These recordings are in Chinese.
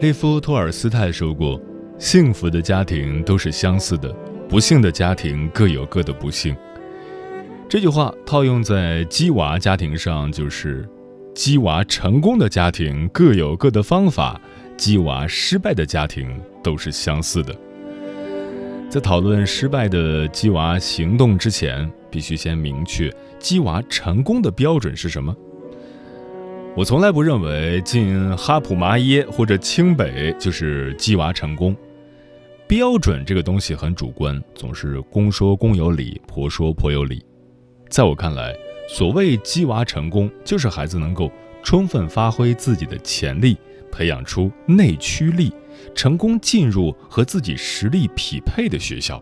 列夫·托尔斯泰说过：“幸福的家庭都是相似的，不幸的家庭各有各的不幸。”这句话套用在鸡娃家庭上，就是：“鸡娃成功的家庭各有各的方法，鸡娃失败的家庭都是相似的。”在讨论失败的鸡娃行动之前，必须先明确鸡娃成功的标准是什么。我从来不认为进哈普麻耶或者清北就是鸡娃成功。标准这个东西很主观，总是公说公有理，婆说婆有理。在我看来，所谓鸡娃成功，就是孩子能够充分发挥自己的潜力，培养出内驱力，成功进入和自己实力匹配的学校。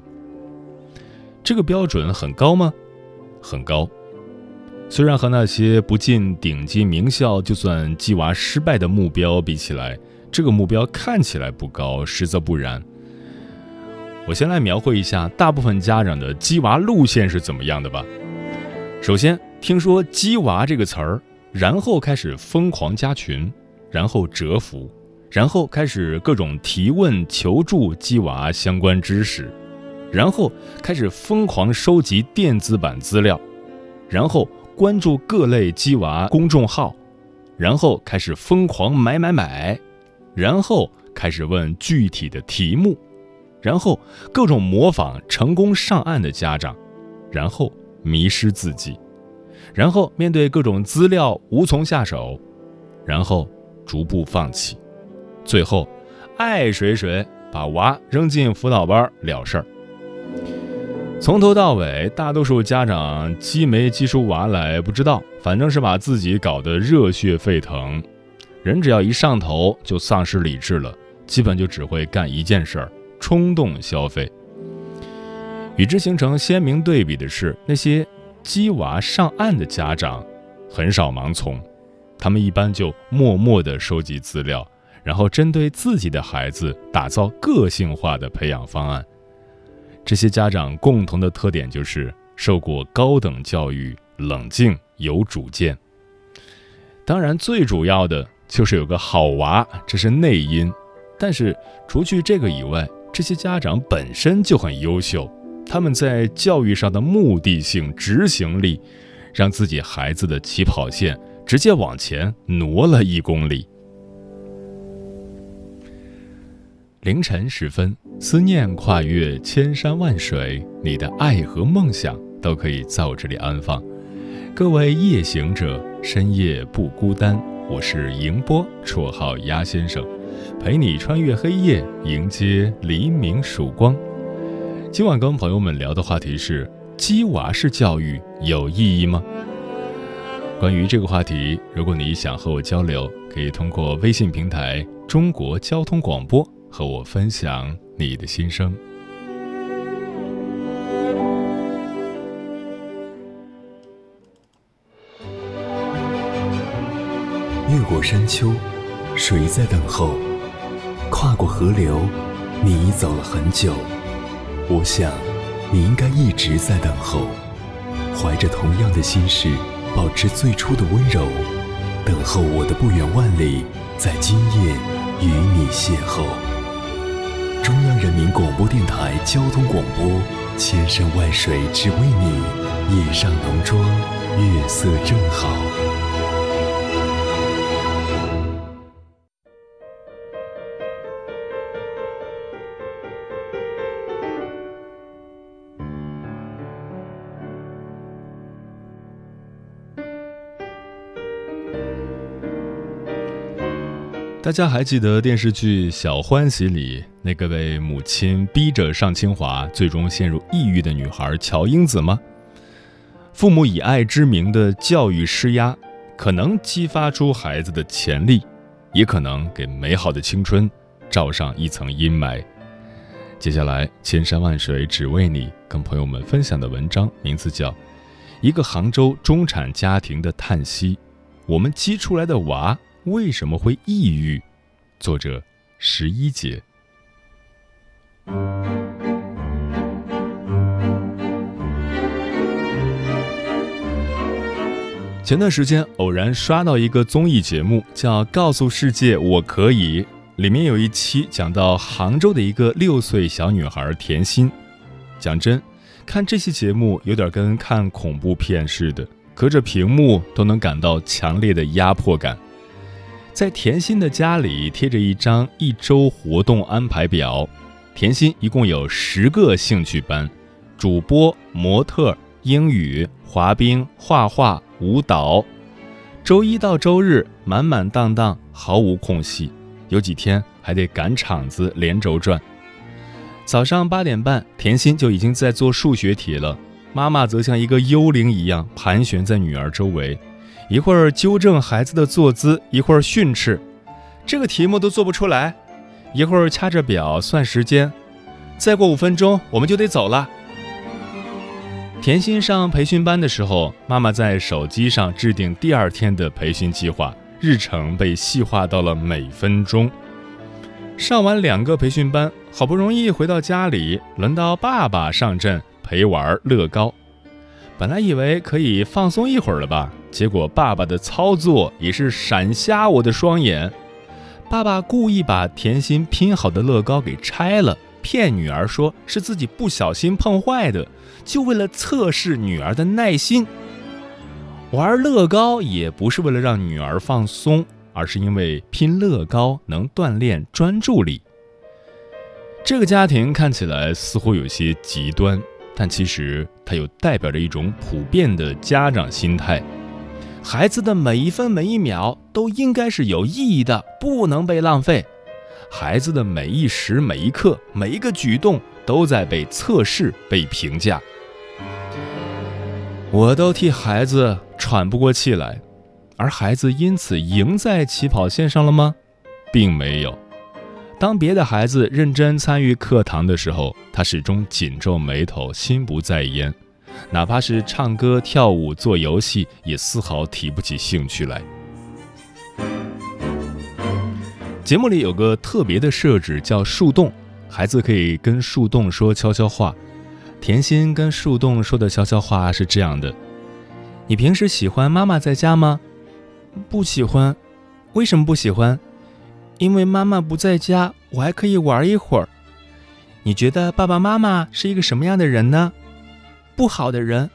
这个标准很高吗？很高。虽然和那些不进顶级名校就算鸡娃失败的目标比起来，这个目标看起来不高，实则不然。我先来描绘一下大部分家长的鸡娃路线是怎么样的吧。首先，听说“鸡娃”这个词儿，然后开始疯狂加群，然后折服，然后开始各种提问求助鸡娃相关知识，然后开始疯狂收集电子版资料，然后。关注各类鸡娃公众号，然后开始疯狂买买买，然后开始问具体的题目，然后各种模仿成功上岸的家长，然后迷失自己，然后面对各种资料无从下手，然后逐步放弃，最后爱谁谁把娃扔进辅导班了事儿。从头到尾，大多数家长激没激出娃来不知道，反正是把自己搞得热血沸腾。人只要一上头，就丧失理智了，基本就只会干一件事儿：冲动消费。与之形成鲜明对比的是，那些鸡娃上岸的家长，很少盲从，他们一般就默默地收集资料，然后针对自己的孩子打造个性化的培养方案。这些家长共同的特点就是受过高等教育，冷静有主见。当然，最主要的就是有个好娃，这是内因。但是，除去这个以外，这些家长本身就很优秀，他们在教育上的目的性、执行力，让自己孩子的起跑线直接往前挪了一公里。凌晨时分，思念跨越千山万水，你的爱和梦想都可以在我这里安放。各位夜行者，深夜不孤单。我是迎波，绰号鸭先生，陪你穿越黑夜，迎接黎明曙光。今晚跟朋友们聊的话题是：鸡娃式教育有意义吗？关于这个话题，如果你想和我交流，可以通过微信平台“中国交通广播”。和我分享你的心声。越过山丘，谁在等候？跨过河流，你走了很久。我想，你应该一直在等候，怀着同样的心事，保持最初的温柔，等候我的不远万里，在今夜与你邂逅。人民广播电台交通广播，千山万水只为你，夜上浓妆，月色正好。大家还记得电视剧《小欢喜》里那个被母亲逼着上清华，最终陷入抑郁的女孩乔英子吗？父母以爱之名的教育施压，可能激发出孩子的潜力，也可能给美好的青春罩上一层阴霾。接下来，千山万水只为你，跟朋友们分享的文章名字叫《一个杭州中产家庭的叹息》，我们激出来的娃。为什么会抑郁？作者十一节。前段时间偶然刷到一个综艺节目，叫《告诉世界我可以》，里面有一期讲到杭州的一个六岁小女孩甜心。讲真，看这期节目有点跟看恐怖片似的，隔着屏幕都能感到强烈的压迫感。在甜心的家里贴着一张一周活动安排表，甜心一共有十个兴趣班：主播、模特、英语、滑冰、画画、舞蹈。周一到周日满满当当，毫无空隙，有几天还得赶场子连轴转。早上八点半，甜心就已经在做数学题了，妈妈则像一个幽灵一样盘旋在女儿周围。一会儿纠正孩子的坐姿，一会儿训斥，这个题目都做不出来；一会儿掐着表算时间，再过五分钟我们就得走了。甜心上培训班的时候，妈妈在手机上制定第二天的培训计划，日程被细化到了每分钟。上完两个培训班，好不容易回到家里，轮到爸爸上阵陪玩乐高。本来以为可以放松一会儿了吧。结果，爸爸的操作也是闪瞎我的双眼。爸爸故意把甜心拼好的乐高给拆了，骗女儿说是自己不小心碰坏的，就为了测试女儿的耐心。玩乐高也不是为了让女儿放松，而是因为拼乐高能锻炼专注力。这个家庭看起来似乎有些极端，但其实它又代表着一种普遍的家长心态。孩子的每一分每一秒都应该是有意义的，不能被浪费。孩子的每一时每一刻，每一个举动都在被测试、被评价。我都替孩子喘不过气来，而孩子因此赢在起跑线上了吗？并没有。当别的孩子认真参与课堂的时候，他始终紧皱眉头，心不在焉。哪怕是唱歌、跳舞、做游戏，也丝毫提不起兴趣来。节目里有个特别的设置，叫树洞，孩子可以跟树洞说悄悄话。甜心跟树洞说的悄悄话是这样的：“你平时喜欢妈妈在家吗？”“不喜欢。”“为什么不喜欢？”“因为妈妈不在家，我还可以玩一会儿。”“你觉得爸爸妈妈是一个什么样的人呢？”不好的人，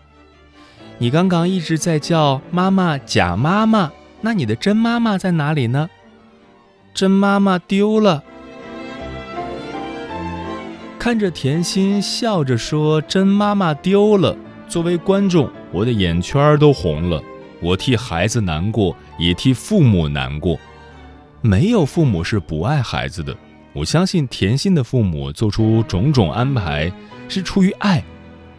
你刚刚一直在叫妈妈假妈妈，那你的真妈妈在哪里呢？真妈妈丢了。看着甜心笑着说真妈妈丢了，作为观众，我的眼圈都红了。我替孩子难过，也替父母难过。没有父母是不爱孩子的。我相信甜心的父母做出种种安排，是出于爱。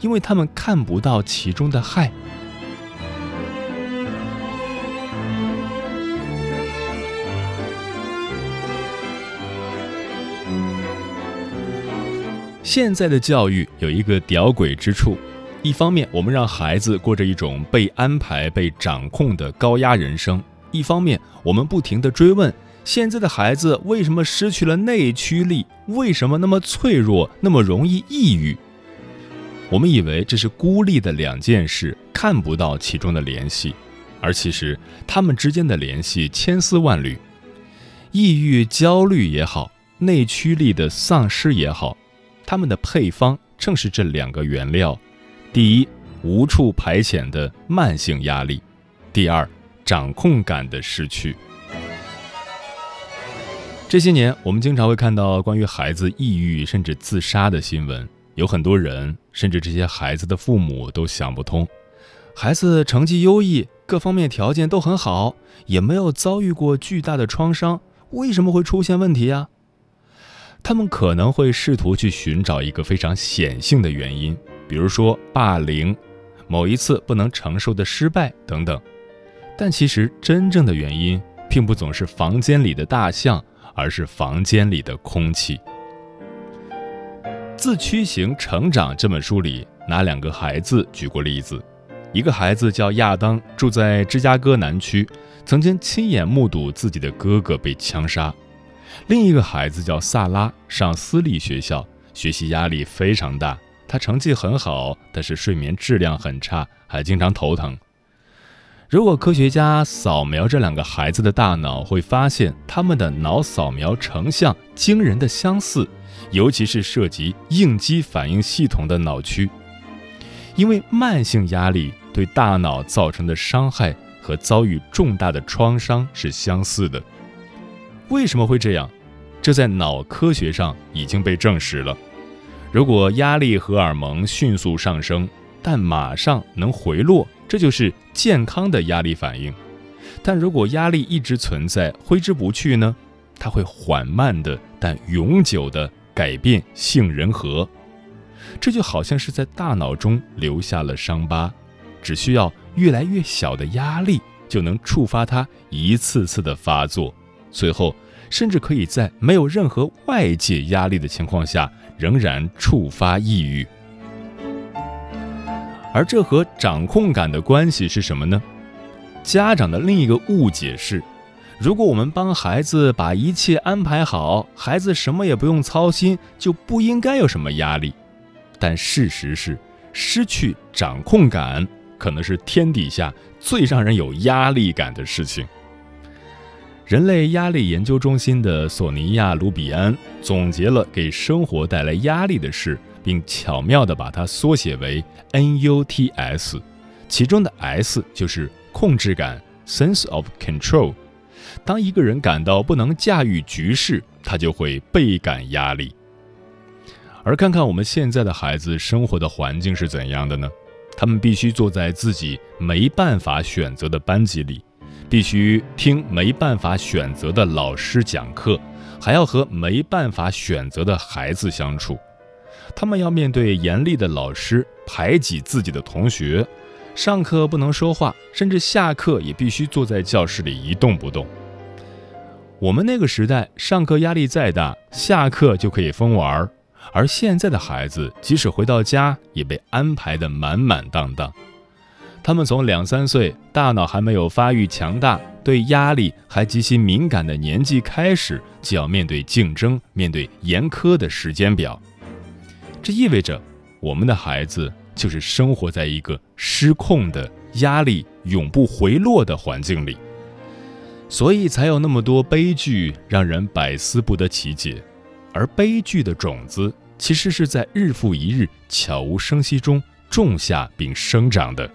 因为他们看不到其中的害。现在的教育有一个屌诡之处，一方面我们让孩子过着一种被安排、被掌控的高压人生，一方面我们不停的追问：现在的孩子为什么失去了内驱力？为什么那么脆弱？那么容易抑郁？我们以为这是孤立的两件事，看不到其中的联系，而其实他们之间的联系千丝万缕。抑郁、焦虑也好，内驱力的丧失也好，他们的配方正是这两个原料：第一，无处排遣的慢性压力；第二，掌控感的失去。这些年，我们经常会看到关于孩子抑郁甚至自杀的新闻，有很多人，甚至这些孩子的父母都想不通：孩子成绩优异，各方面条件都很好，也没有遭遇过巨大的创伤，为什么会出现问题呀？他们可能会试图去寻找一个非常显性的原因，比如说霸凌、某一次不能承受的失败等等，但其实真正的原因并不总是房间里的大象。而是房间里的空气。《自驱型成长》这本书里拿两个孩子举过例子，一个孩子叫亚当，住在芝加哥南区，曾经亲眼目睹自己的哥哥被枪杀；另一个孩子叫萨拉，上私立学校，学习压力非常大，他成绩很好，但是睡眠质量很差，还经常头疼。如果科学家扫描这两个孩子的大脑，会发现他们的脑扫描成像惊人的相似，尤其是涉及应激反应系统的脑区。因为慢性压力对大脑造成的伤害和遭遇重大的创伤是相似的。为什么会这样？这在脑科学上已经被证实了。如果压力荷尔蒙迅速上升，但马上能回落。这就是健康的压力反应，但如果压力一直存在、挥之不去呢？它会缓慢的但永久的改变杏仁核，这就好像是在大脑中留下了伤疤，只需要越来越小的压力就能触发它一次次的发作，最后甚至可以在没有任何外界压力的情况下仍然触发抑郁。而这和掌控感的关系是什么呢？家长的另一个误解是，如果我们帮孩子把一切安排好，孩子什么也不用操心，就不应该有什么压力。但事实是，失去掌控感可能是天底下最让人有压力感的事情。人类压力研究中心的索尼娅·卢比安总结了给生活带来压力的事。并巧妙地把它缩写为 NUTS，其中的 S 就是控制感 （sense of control）。当一个人感到不能驾驭局势，他就会倍感压力。而看看我们现在的孩子生活的环境是怎样的呢？他们必须坐在自己没办法选择的班级里，必须听没办法选择的老师讲课，还要和没办法选择的孩子相处。他们要面对严厉的老师排挤自己的同学，上课不能说话，甚至下课也必须坐在教室里一动不动。我们那个时代，上课压力再大，下课就可以疯玩儿而现在的孩子，即使回到家，也被安排得满满当当。他们从两三岁，大脑还没有发育强大，对压力还极其敏感的年纪开始，就要面对竞争，面对严苛的时间表。这意味着，我们的孩子就是生活在一个失控的压力永不回落的环境里，所以才有那么多悲剧，让人百思不得其解。而悲剧的种子，其实是在日复一日、悄无声息中种下并生长的。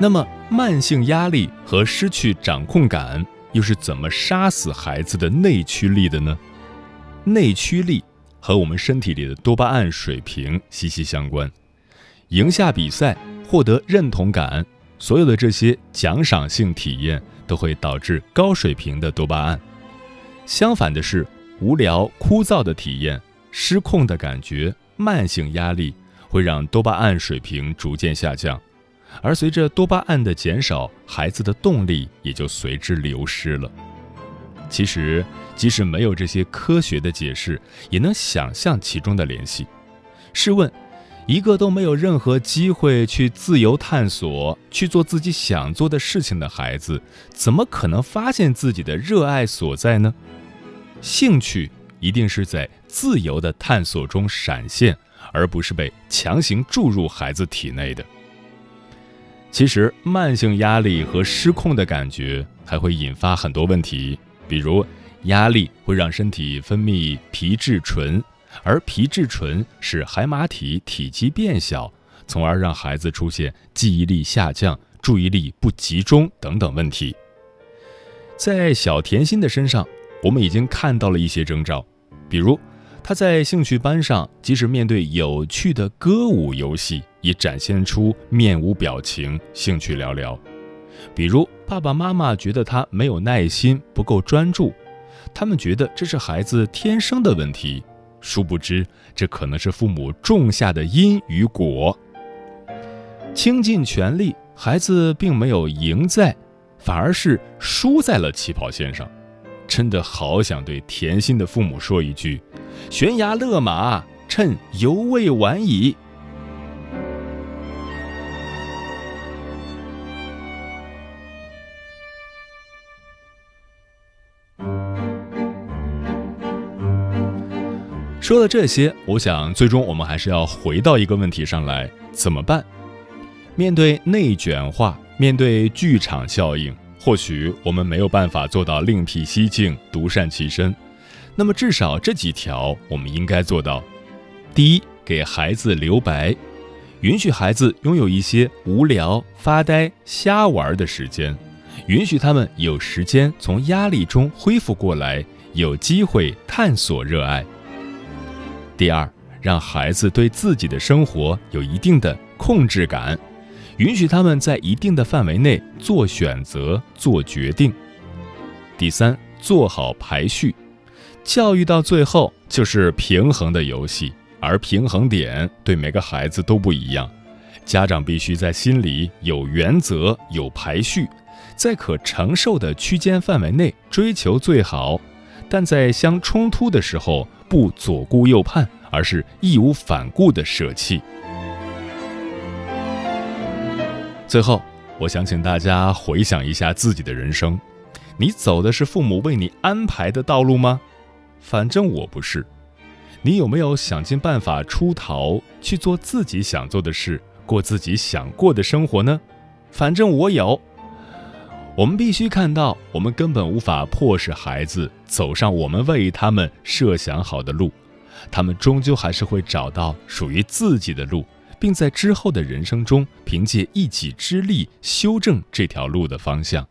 那么，慢性压力和失去掌控感又是怎么杀死孩子的内驱力的呢？内驱力和我们身体里的多巴胺水平息息相关。赢下比赛，获得认同感，所有的这些奖赏性体验都会导致高水平的多巴胺。相反的是，无聊枯燥的体验、失控的感觉、慢性压力会让多巴胺水平逐渐下降。而随着多巴胺的减少，孩子的动力也就随之流失了。其实，即使没有这些科学的解释，也能想象其中的联系。试问，一个都没有任何机会去自由探索、去做自己想做的事情的孩子，怎么可能发现自己的热爱所在呢？兴趣一定是在自由的探索中闪现，而不是被强行注入孩子体内的。其实，慢性压力和失控的感觉还会引发很多问题，比如压力会让身体分泌皮质醇，而皮质醇使海马体体积变小，从而让孩子出现记忆力下降、注意力不集中等等问题。在小甜心的身上，我们已经看到了一些征兆，比如。他在兴趣班上，即使面对有趣的歌舞游戏，也展现出面无表情、兴趣寥寥。比如，爸爸妈妈觉得他没有耐心、不够专注，他们觉得这是孩子天生的问题，殊不知这可能是父母种下的因与果。倾尽全力，孩子并没有赢在，反而是输在了起跑线上。真的好想对甜心的父母说一句。悬崖勒马，趁犹未晚矣。说了这些，我想最终我们还是要回到一个问题上来：怎么办？面对内卷化，面对剧场效应，或许我们没有办法做到另辟蹊径、独善其身。那么至少这几条我们应该做到：第一，给孩子留白，允许孩子拥有一些无聊、发呆、瞎玩的时间，允许他们有时间从压力中恢复过来，有机会探索热爱。第二，让孩子对自己的生活有一定的控制感，允许他们在一定的范围内做选择、做决定。第三，做好排序。教育到最后就是平衡的游戏，而平衡点对每个孩子都不一样。家长必须在心里有原则、有排序，在可承受的区间范围内追求最好，但在相冲突的时候不左顾右盼，而是义无反顾的舍弃。最后，我想请大家回想一下自己的人生：你走的是父母为你安排的道路吗？反正我不是，你有没有想尽办法出逃，去做自己想做的事，过自己想过的生活呢？反正我有。我们必须看到，我们根本无法迫使孩子走上我们为他们设想好的路，他们终究还是会找到属于自己的路，并在之后的人生中凭借一己之力修正这条路的方向。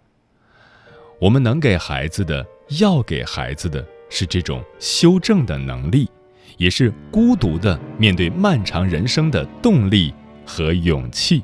我们能给孩子的，要给孩子的。是这种修正的能力，也是孤独的面对漫长人生的动力和勇气。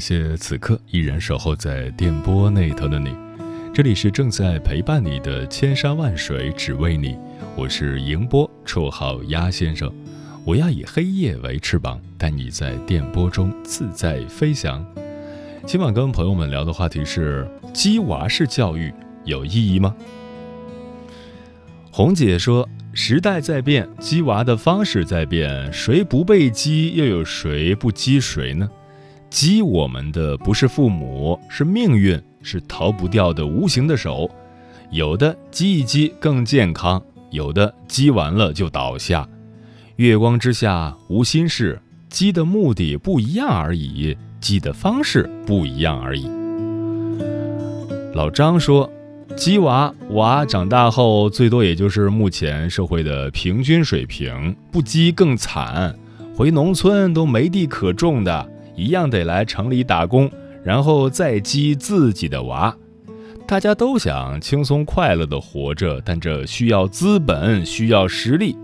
谢此刻依然守候在电波那头的你，这里是正在陪伴你的千山万水只为你，我是迎波，绰号鸭先生，我要以黑夜为翅膀，带你在电波中自在飞翔。今晚跟朋友们聊的话题是：鸡娃式教育有意义吗？红姐说，时代在变，鸡娃的方式在变，谁不被鸡，又有谁不鸡谁呢？激我们的不是父母，是命运，是逃不掉的无形的手。有的激一激更健康，有的激完了就倒下。月光之下无心事，激的目的不一样而已，激的方式不一样而已。老张说，鸡娃娃长大后最多也就是目前社会的平均水平，不激更惨，回农村都没地可种的。一样得来城里打工，然后再激自己的娃。大家都想轻松快乐的活着，但这需要资本，需要实力。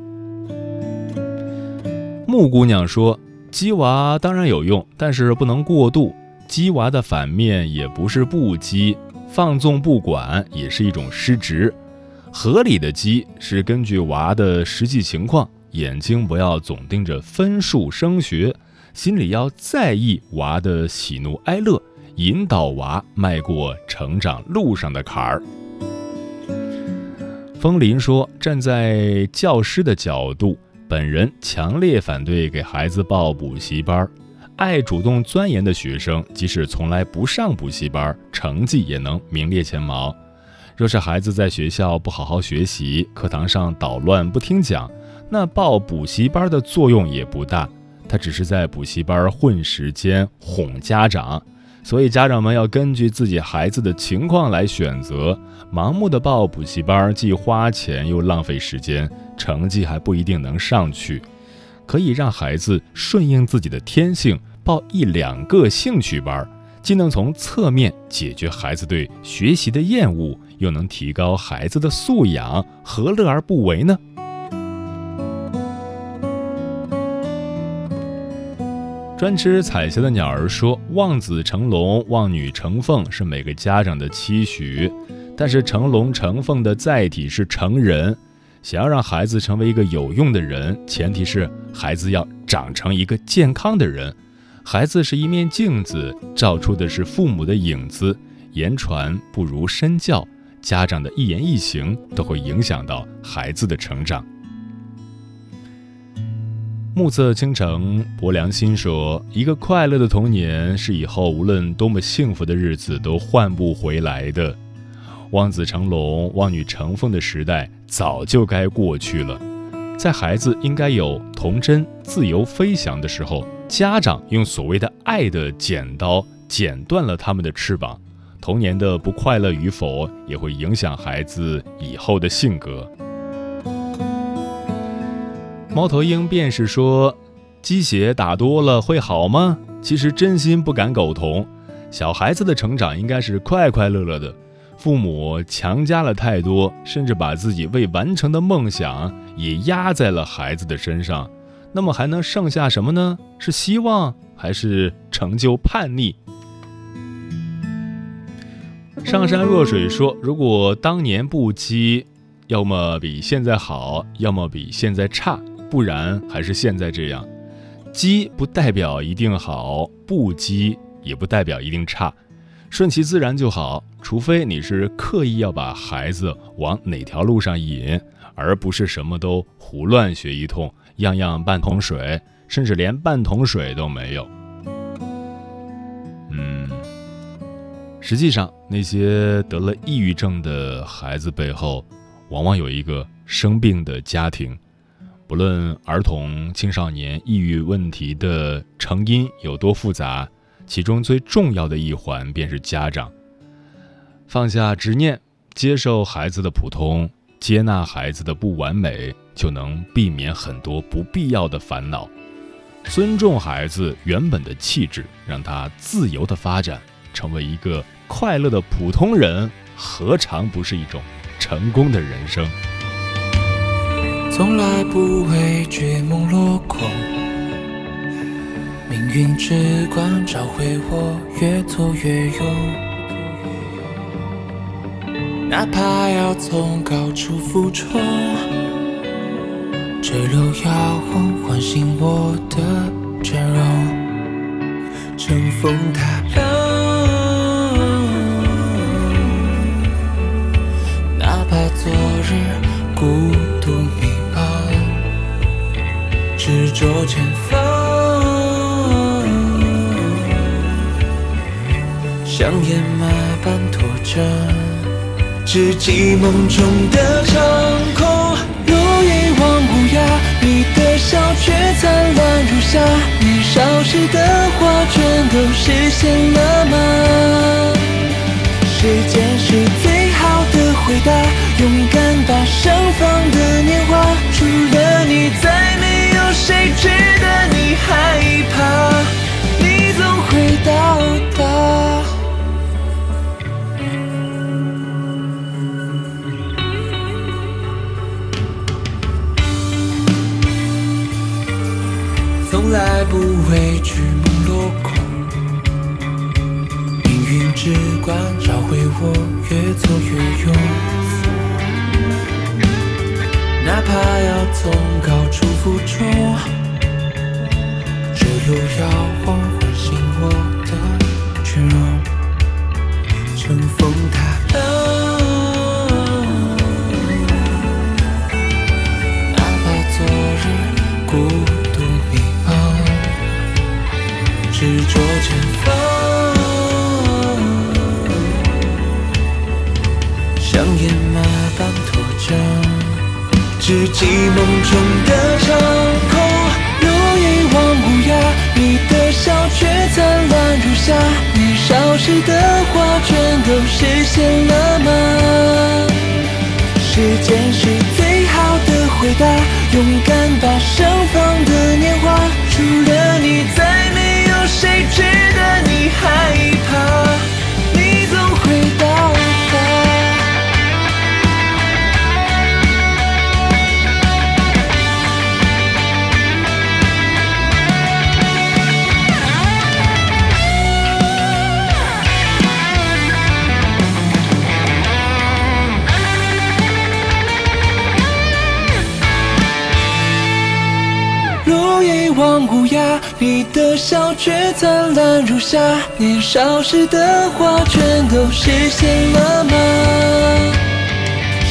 木姑娘说：“鸡娃当然有用，但是不能过度。鸡娃的反面也不是不鸡，放纵不管也是一种失职。合理的鸡是根据娃的实际情况，眼睛不要总盯着分数升学，心里要在意娃的喜怒哀乐。”引导娃迈过成长路上的坎儿。风林说：“站在教师的角度，本人强烈反对给孩子报补习班。爱主动钻研的学生，即使从来不上补习班，成绩也能名列前茅。若是孩子在学校不好好学习，课堂上捣乱不听讲，那报补习班的作用也不大。他只是在补习班混时间，哄家长。”所以，家长们要根据自己孩子的情况来选择。盲目的报补习班，既花钱又浪费时间，成绩还不一定能上去。可以让孩子顺应自己的天性，报一两个兴趣班，既能从侧面解决孩子对学习的厌恶，又能提高孩子的素养，何乐而不为呢？专吃彩霞的鸟儿说：“望子成龙，望女成凤是每个家长的期许，但是成龙成凤的载体是成人。想要让孩子成为一个有用的人，前提是孩子要长成一个健康的人。孩子是一面镜子，照出的是父母的影子。言传不如身教，家长的一言一行都会影响到孩子的成长。”暮色倾城，薄良心说：“一个快乐的童年是以后无论多么幸福的日子都换不回来的。望子成龙、望女成凤的时代早就该过去了。在孩子应该有童真、自由飞翔的时候，家长用所谓的爱的剪刀剪断了他们的翅膀，童年的不快乐与否也会影响孩子以后的性格。”猫头鹰便是说：“鸡血打多了会好吗？”其实真心不敢苟同。小孩子的成长应该是快快乐乐的。父母强加了太多，甚至把自己未完成的梦想也压在了孩子的身上，那么还能剩下什么呢？是希望还是成就叛逆？上善若水说：“如果当年不鸡，要么比现在好，要么比现在差。”不然还是现在这样，积不代表一定好，不积也不代表一定差，顺其自然就好。除非你是刻意要把孩子往哪条路上引，而不是什么都胡乱学一通，样样半桶水，甚至连半桶水都没有。嗯，实际上那些得了抑郁症的孩子背后，往往有一个生病的家庭。不论儿童、青少年抑郁问题的成因有多复杂，其中最重要的一环便是家长放下执念，接受孩子的普通，接纳孩子的不完美，就能避免很多不必要的烦恼。尊重孩子原本的气质，让他自由的发展，成为一个快乐的普通人，何尝不是一种成功的人生？从来不畏惧梦落空，命运之光照会我越挫越勇。哪怕要从高处俯冲，这路要唤醒我的真容，乘风踏浪。哪怕昨日孤独迷。执着前方，像野马般拖着，只记梦中的长空，如一望无涯。你的笑却灿烂如夏，年少时的画卷都实现了光教会我越挫越勇，哪怕要从高处俯冲，这路要我唤醒我的倦容，乘风踏浪。你的笑却灿烂如夏。年少时的话，全都实现了吗？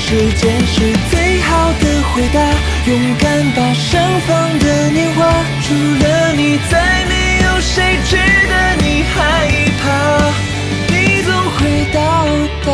时间是最好的回答，勇敢把盛放的年华，除了你，再没有谁值得你害怕，你总会到达。